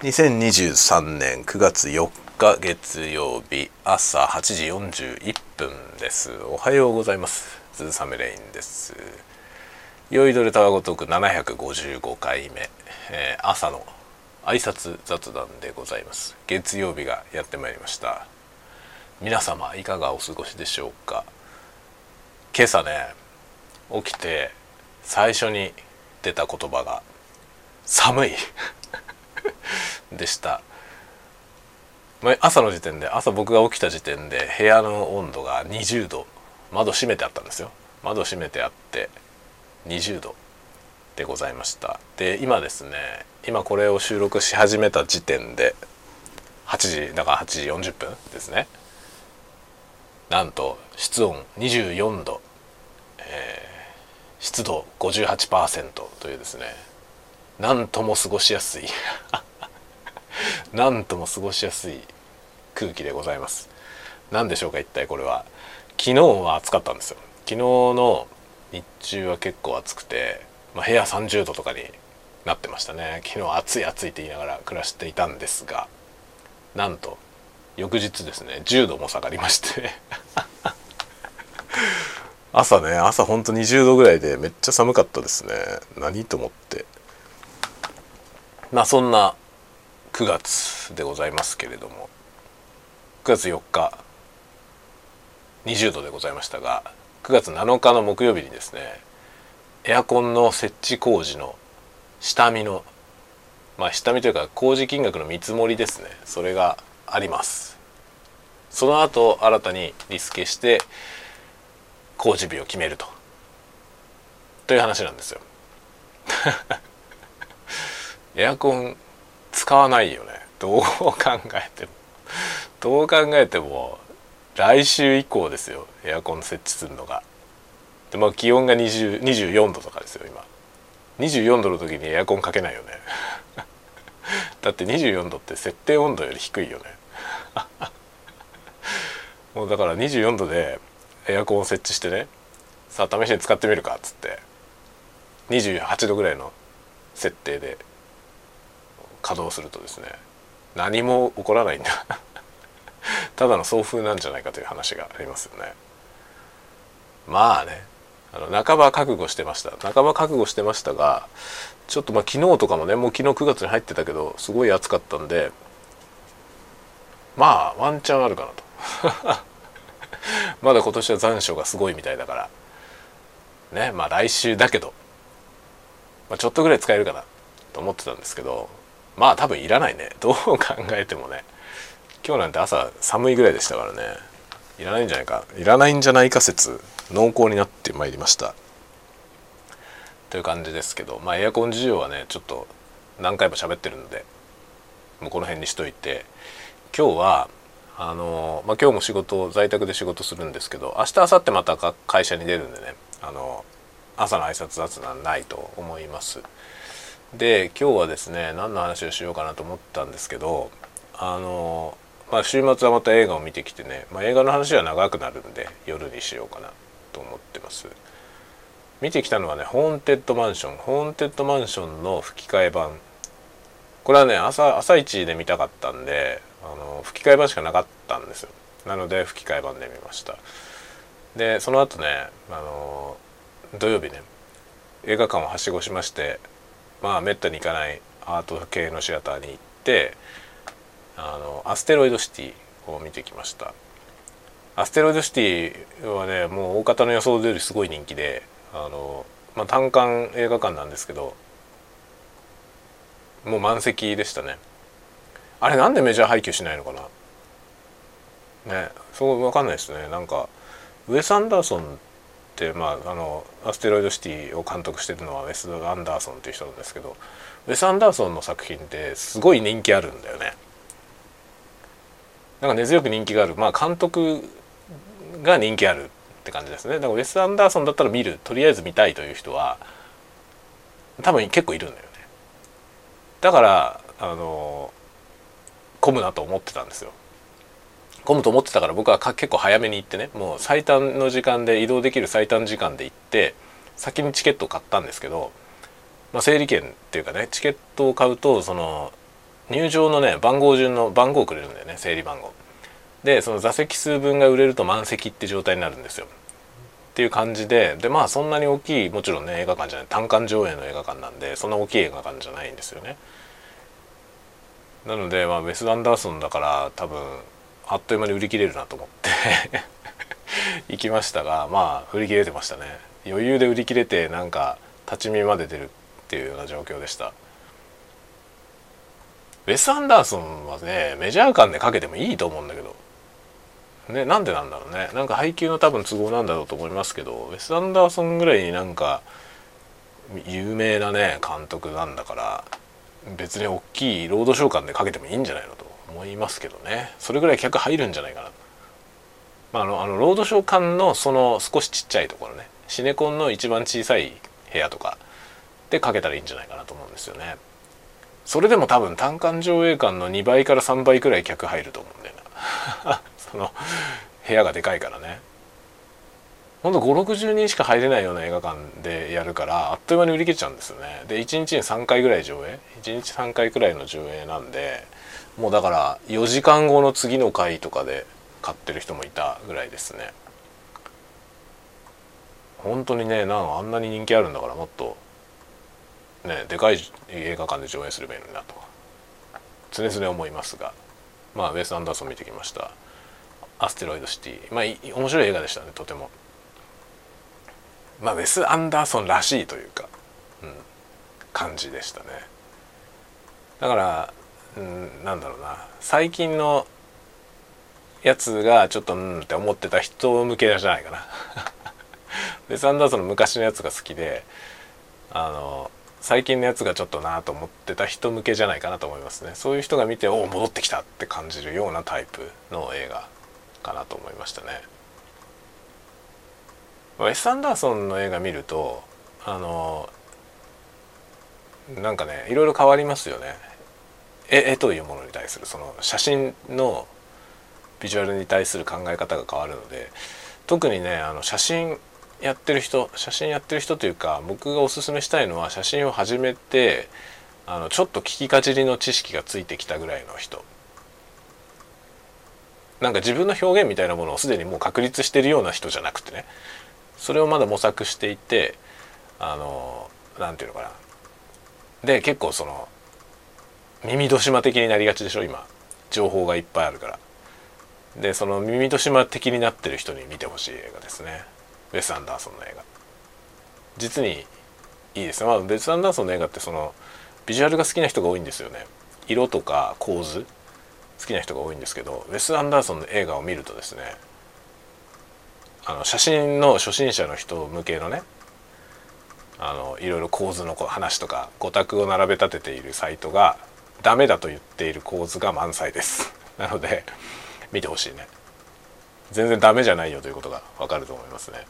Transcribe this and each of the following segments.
2023年9月4日月曜日朝8時41分です。おはようございます。ズーサムレインです。酔いどれたわごとく755回目、えー、朝の挨拶雑談でございます。月曜日がやってまいりました。皆様いかがお過ごしでしょうか？今朝ね起きて最初に出た言葉が寒い。でした。朝の時点で朝僕が起きた時点で部屋の温度が20度。窓閉めてあったんですよ。窓閉めてあって20度でございました。で今ですね今これを収録し始めた時点で8時だから8時40分ですね。なんと室温24度、えー、湿度58%というですね。なんとも過ごしやすい。なんとも過ごしやすい空気でございます。何でしょうか一体これは。昨日は暑かったんですよ。昨日の日中は結構暑くて、まあ、部屋30度とかになってましたね。昨日暑い暑いって言いながら暮らしていたんですがなんと翌日ですね10度も下がりまして。朝ね朝ほんと20度ぐらいでめっちゃ寒かったですね。何と思って。まあそんな9月でございますけれども9月4日20度でございましたが9月7日の木曜日にですねエアコンの設置工事の下見のまあ下見というか工事金額の見積もりですねそれがあります。その後新たにリスケして工事日を決めると。という話なんですよ。エアコン使わないよね。どう考えても。どう考えても来週以降ですよ。エアコン設置するのが。でまあ気温が20 24度とかですよ今。24度の時にエアコンかけないよね。だって24度って設定温度より低いよね。もうだから24度でエアコンを設置してね。さあ試しに使ってみるかっつって。28度ぐらいの設定で。稼働するとですね何も起こらないんだ。ただの送風なんじゃないかという話がありますよね。まあねあの半ば覚悟してました。半ば覚悟してましたがちょっとまあ昨日とかもねもう昨日9月に入ってたけどすごい暑かったんでまあワンチャンあるかなと。まだ今年は残暑がすごいみたいだから。ねまあ来週だけど、まあ、ちょっとぐらい使えるかなと思ってたんですけどまあ多分いらないね。どう考えてもね。今日なんて朝寒いぐらいでしたからね。いらないんじゃないか。いらないんじゃないか説濃厚になってまいりました。という感じですけど。まあエアコン事情はねちょっと何回も喋ってるのでもうこの辺にしといて。今日はあのまあ、今日も仕事在宅で仕事するんですけど明日明後日また会社に出るんでね。あの朝の挨拶雑談ないと思います。で今日はですね何の話をしようかなと思ったんですけどあのまあ週末はまた映画を見てきてね、まあ、映画の話は長くなるんで夜にしようかなと思ってます。見てきたのはね「ホーンテッドマンション」「ホーンテッドマンション」の吹き替え版。これはね朝朝一で見たかったんであの吹き替え版しかなかったんですよ。なので吹き替え版で見ました。でその後ねあの土曜日ね映画館をはしごしましてまあめったに行かないアート系のシアターに行ってあのアステロイドシティを見てきました。アステロイドシティはねもう大方の予想通りすごい人気であの、まあ、単館映画館なんですけどもう満席でしたね。あれなんでメジャー配給しないのかな？ねそう分かんないですね。なんかウェス・アンダーソンまああのアステロイドシティを監督してるのはウェス・アンダーソンっていう人なんですけどウェス・アンダーソンの作品ってすごい人気あるんだよね。なんか根強く人気がある。まあ監督が人気あるって感じですね。だからウェス・アンダーソンだったら見る。とりあえず見たいという人は多分結構いるんだよね。だからあの混むなと思ってたんですよ。混むと思ってたから僕は結構早めに行ってねもう最短の時間で移動できる最短時間で行って先にチケットを買ったんですけど、まあ、整理券っていうかねチケットを買うとその入場のね番号順の番号をくれるんだよね整理番号。でその座席数分が売れると満席って状態になるんですよ。っていう感じででまあそんなに大きいもちろんね映画館じゃない単館上映の映画館なんでそんな大きい映画館じゃないんですよね。なのでまあウェス・アンダーソンだから多分あっという間に売り切れるなと思って。行きましたがまあ売り切れてましたね。余裕で売り切れてなんか立ち見まで出るっていうような状況でした。ウェス・アンダーソンはねメジャー感でかけてもいいと思うんだけど。ねなんでなんだろうね。なんか配給の多分都合なんだろうと思いますけどウェス・アンダーソンぐらいになんか有名なね監督なんだから別に大きいロードショー館でかけてもいいんじゃないのと。思いますけどね。それぐらい客入るんじゃないかなまあ、あのあのロードショー館のその少しちっちゃいところね。シネコンの一番小さい部屋とかでかけたらいいんじゃないかなと思うんですよね。それでも多分単館上映館の2倍から3倍くらい客入ると思うんだよな。その部屋がでかいからね。ほんと560人しか入れないような映画館でやるからあっという間に売り切れちゃうんですよね。で1日に3回ぐらい上映。1日3回くらいの上映なんでもうだから4時間後の次の回とかで買ってる人もいたぐらいですね。本当にねなんあんなに人気あるんだからもっとねでかい映画館で上映すればいいのになと常々思いますが。まあウェス・アンダーソン見てきました「アステロイドシティ」まあ面白い映画でしたねとても。まあウェス・アンダーソンらしいというか、うん、感じでしたね。だから、うん、なんだろうな。最近のやつがちょっとうんって思ってた人向けじゃないかな。ウェス・アンダーソンの昔のやつが好きであの最近のやつがちょっとなと思ってた人向けじゃないかなと思いますね。そういう人が見ておお戻ってきたって感じるようなタイプの映画かなと思いましたね。ウェス・アンダーソンの映画見るとあのなんかねいろいろ変わりますよね。絵絵というものに対するその写真のビジュアルに対する考え方が変わるので特にねあの写真やってる人写真やってる人というか僕がおすすめしたいのは写真を始めてあのちょっと聞きかじりの知識がついてきたぐらいの人。なんか自分の表現みたいなものをすでにもう確立してるような人じゃなくてね。それをまだ模索していてあの何て言うのかな。で結構その耳戸島的になりがちでしょ今。情報がいっぱいあるから。でその耳戸島的になってる人に見てほしい映画ですね。ウェス・アンダーソンの映画。実にいいですね。まあウェス・アンダーソンの映画ってそのビジュアルが好きな人が多いんですよね。色とか構図好きな人が多いんですけどウェス・アンダーソンの映画を見るとですねあの写真の初心者の人向けのねあのいろいろ構図の話とか五択を並べ立てているサイトがダメだと言っている構図が満載です。なので見てほしいね。全然ダメじゃないよということがわかると思いますね。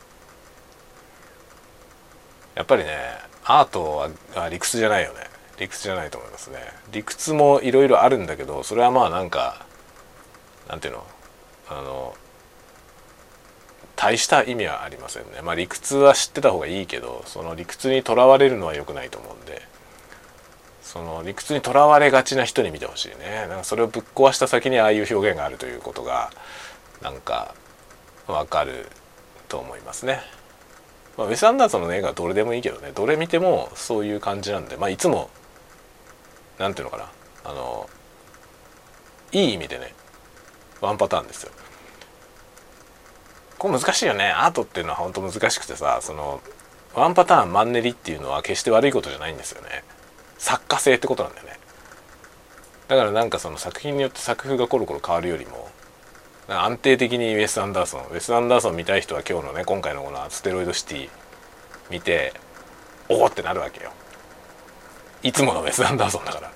やっぱりねアートは理屈じゃないよね。理屈じゃないと思いますね。理屈もいろいろあるんだけどそれはまあなんかなんていうの？あの大した意味はありませんね。まあ理屈は知ってた方がいいけどその理屈にとらわれるのは良くないと思うんで。その理屈にとらわれがちな人に見てほしいね。なんかそれをぶっ壊した先にああいう表現があるということがなんかわかると思いますね。まあ、ウェス・アンダーソンの映画はどれでもいいけどね。どれ見てもそういう感じなんで。まあいつも何ていうのかな。あのいい意味でねワンパターンですよ。これ難しいよね。アートっていうのは本当難しくてさそのワンパターンマンネリっていうのは決して悪いことじゃないんですよね。作家性ってことなんだよね。だからなんかその作品によって作風がコロコロ変わるよりも安定的にウェス・アンダーソンウェス・アンダーソン見たい人は今日のね今回のこのステロイドシティ見ておおってなるわけよ。いつものウェス・アンダーソンだから。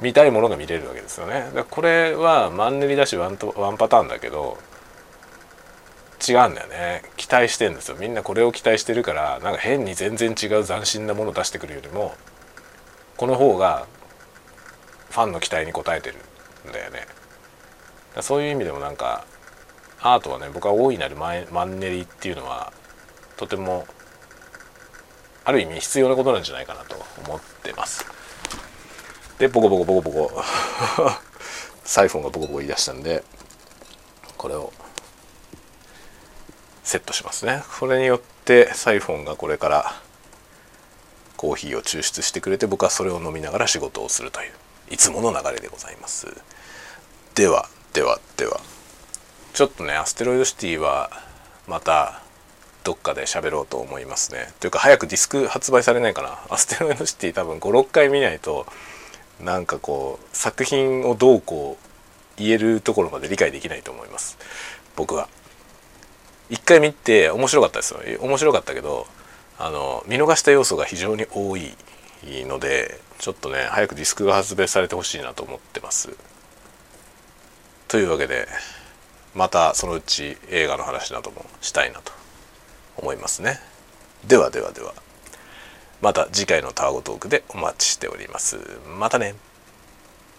見たいものが見れるわけですよね。だこれはマンネリだしワンとワンパターンだけど違うんだよね。期待してんですよ。みんなこれを期待してるからなんか変に全然違う斬新なものを出してくるよりもこの方がファンの期待に応えてるんだよね。そういう意味でもなんかアートはね僕は大いなるマンネリっていうのはとてもある意味必要なことなんじゃないかなと思ってます。でボコボコボコボコ サイフォンがボコボコ言い出したんでこれをセットしますね。これによってサイフォンがこれからコーヒーを抽出してくれて僕はそれを飲みながら仕事をするといういつもの流れでございます。ではではでは。ちょっとねアステロイドシティはまたどっかで喋ろうと思いますね。というか早くディスク発売されないかな。アステロイドシティ多分56回見ないとなんかこう作品をどうこう言えるところまで理解できないと思います。僕は。一回見て面白かったですよ。面白かったけどあの見逃した要素が非常に多いのでちょっとね早くディスクが発売されてほしいなと思ってます。というわけでまたそのうち映画の話などもしたいなと思いますね。ではではではまた次回のタワゴトークでお待ちしております。またね。